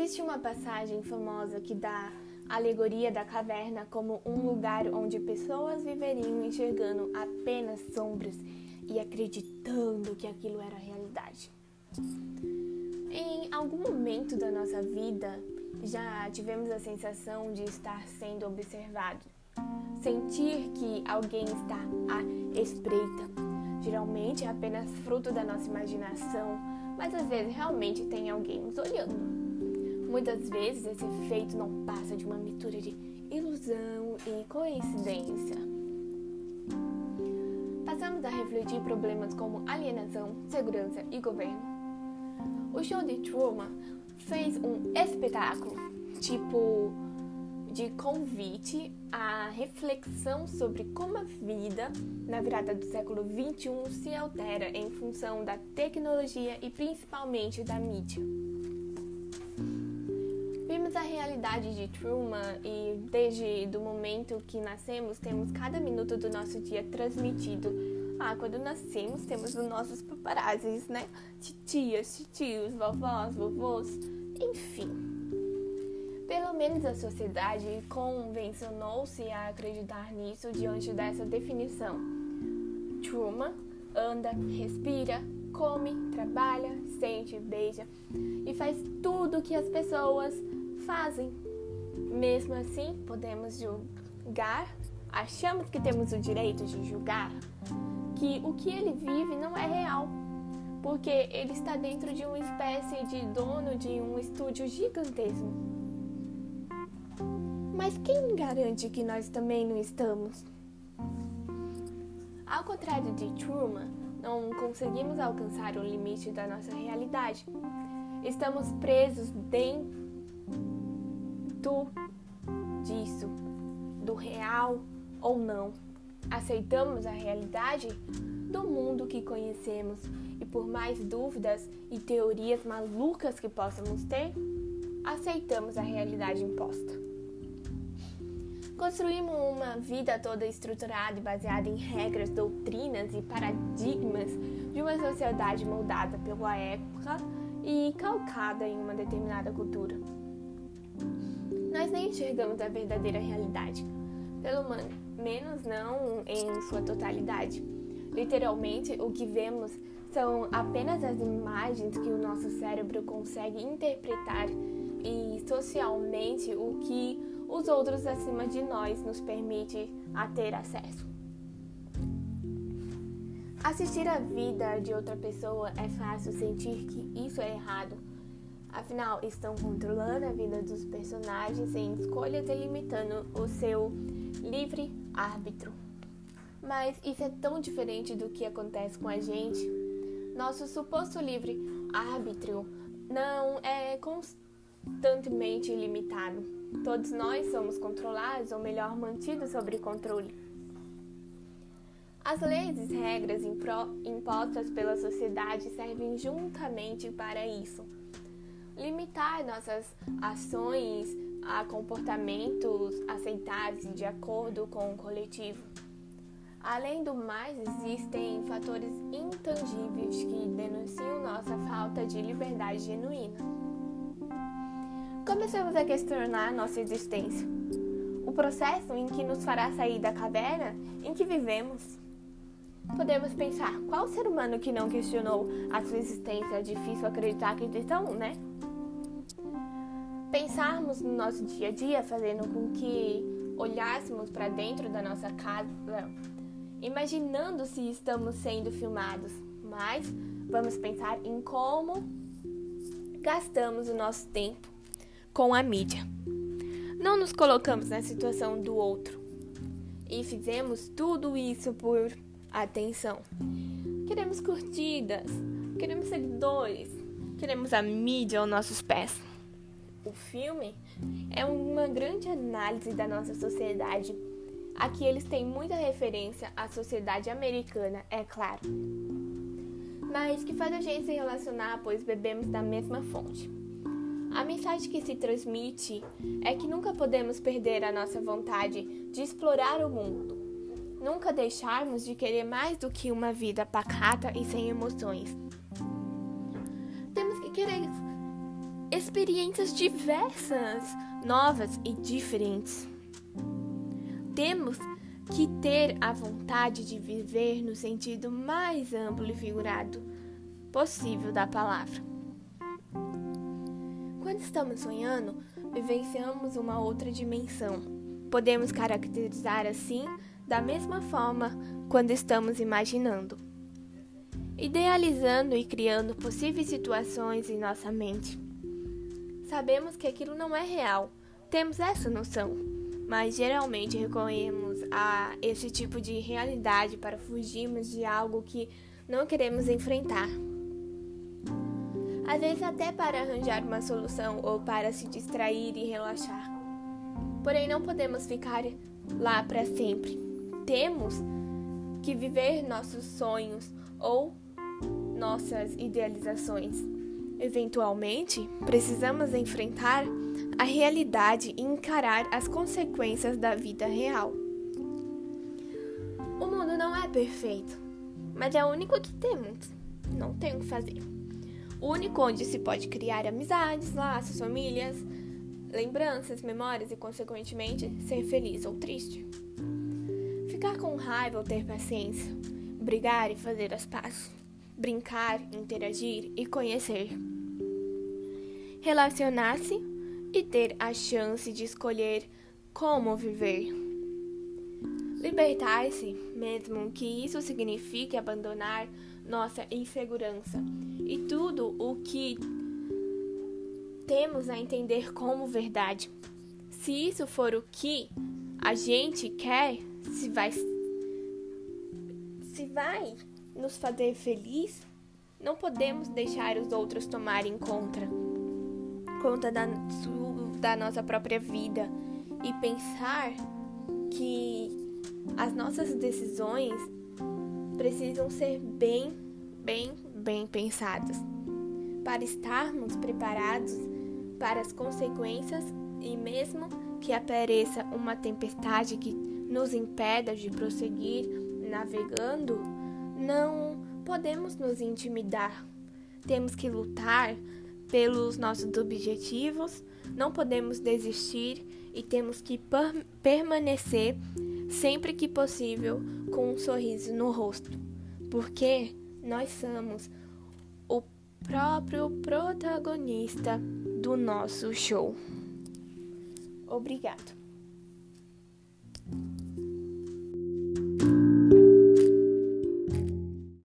Existe uma passagem famosa que dá a alegoria da caverna como um lugar onde pessoas viveriam enxergando apenas sombras e acreditando que aquilo era realidade. Em algum momento da nossa vida, já tivemos a sensação de estar sendo observado, sentir que alguém está à espreita. Geralmente é apenas fruto da nossa imaginação, mas às vezes realmente tem alguém nos olhando. Muitas vezes esse efeito não passa de uma mistura de ilusão e coincidência. Passamos a refletir problemas como alienação, segurança e governo. O show de Truman fez um espetáculo, tipo de convite à reflexão sobre como a vida na virada do século XXI se altera em função da tecnologia e principalmente da mídia. Realidade de Truman e desde o momento que nascemos temos cada minuto do nosso dia transmitido. Ah, quando nascemos temos os nossos paparazzis, né? Titias, titios, vovós, vovôs, enfim. Pelo menos a sociedade convencionou-se a acreditar nisso diante dessa definição. Truman anda, respira, come, trabalha, sente, beija e faz tudo que as pessoas fazem. Mesmo assim, podemos julgar, achamos que temos o direito de julgar que o que ele vive não é real, porque ele está dentro de uma espécie de dono de um estúdio gigantesco. Mas quem garante que nós também não estamos? Ao contrário de Truman, não conseguimos alcançar o limite da nossa realidade. Estamos presos dentro do disso, do real ou não. Aceitamos a realidade do mundo que conhecemos e por mais dúvidas e teorias malucas que possamos ter, aceitamos a realidade imposta. Construímos uma vida toda estruturada e baseada em regras, doutrinas e paradigmas de uma sociedade moldada pela época e calcada em uma determinada cultura nós nem enxergamos a verdadeira realidade, pelo menos não em sua totalidade. Literalmente, o que vemos são apenas as imagens que o nosso cérebro consegue interpretar e socialmente o que os outros acima de nós nos permite a ter acesso. Assistir a vida de outra pessoa é fácil sentir que isso é errado Afinal, estão controlando a vida dos personagens em escolhas e limitando o seu livre árbitro. Mas isso é tão diferente do que acontece com a gente. Nosso suposto livre árbitro não é constantemente limitado. Todos nós somos controlados, ou melhor, mantidos sob controle. As leis e regras impostas pela sociedade servem juntamente para isso limitar nossas ações a comportamentos aceitáveis de acordo com o coletivo. Além do mais, existem fatores intangíveis que denunciam nossa falta de liberdade genuína. Começamos a questionar nossa existência, o processo em que nos fará sair da caverna em que vivemos. Podemos pensar, qual ser humano que não questionou a sua existência? É difícil acreditar que existam, né? Pensarmos no nosso dia a dia, fazendo com que olhássemos para dentro da nossa casa, imaginando se estamos sendo filmados, mas vamos pensar em como gastamos o nosso tempo com a mídia. Não nos colocamos na situação do outro e fizemos tudo isso por atenção. Queremos curtidas, queremos seguidores, queremos a mídia aos nossos pés o filme é uma grande análise da nossa sociedade. Aqui eles têm muita referência à sociedade americana, é claro, mas que faz a gente se relacionar, pois bebemos da mesma fonte. A mensagem que se transmite é que nunca podemos perder a nossa vontade de explorar o mundo, nunca deixarmos de querer mais do que uma vida pacata e sem emoções. Temos que querer experiências diversas, novas e diferentes. Temos que ter a vontade de viver no sentido mais amplo e figurado possível da palavra. Quando estamos sonhando, vivenciamos uma outra dimensão. Podemos caracterizar assim da mesma forma quando estamos imaginando, idealizando e criando possíveis situações em nossa mente. Sabemos que aquilo não é real, temos essa noção, mas geralmente recorremos a esse tipo de realidade para fugirmos de algo que não queremos enfrentar. Às vezes, até para arranjar uma solução ou para se distrair e relaxar. Porém, não podemos ficar lá para sempre. Temos que viver nossos sonhos ou nossas idealizações. Eventualmente, precisamos enfrentar a realidade e encarar as consequências da vida real. O mundo não é perfeito, mas é o único que temos. Não tem o que fazer. O único onde se pode criar amizades, laços, famílias, lembranças, memórias e, consequentemente, ser feliz ou triste. Ficar com raiva ou ter paciência, brigar e fazer as pazes, brincar, interagir e conhecer. Relacionar-se e ter a chance de escolher como viver. Libertar-se, mesmo que isso signifique abandonar nossa insegurança e tudo o que temos a entender como verdade. Se isso for o que a gente quer, se vai se vai nos fazer feliz, não podemos deixar os outros tomarem conta conta da, da nossa própria vida e pensar que as nossas decisões precisam ser bem, bem, bem pensadas para estarmos preparados para as consequências e mesmo que apareça uma tempestade que nos impeda de prosseguir navegando, não podemos nos intimidar. Temos que lutar pelos nossos objetivos, não podemos desistir e temos que per permanecer sempre que possível com um sorriso no rosto, porque nós somos o próprio protagonista do nosso show. Obrigado.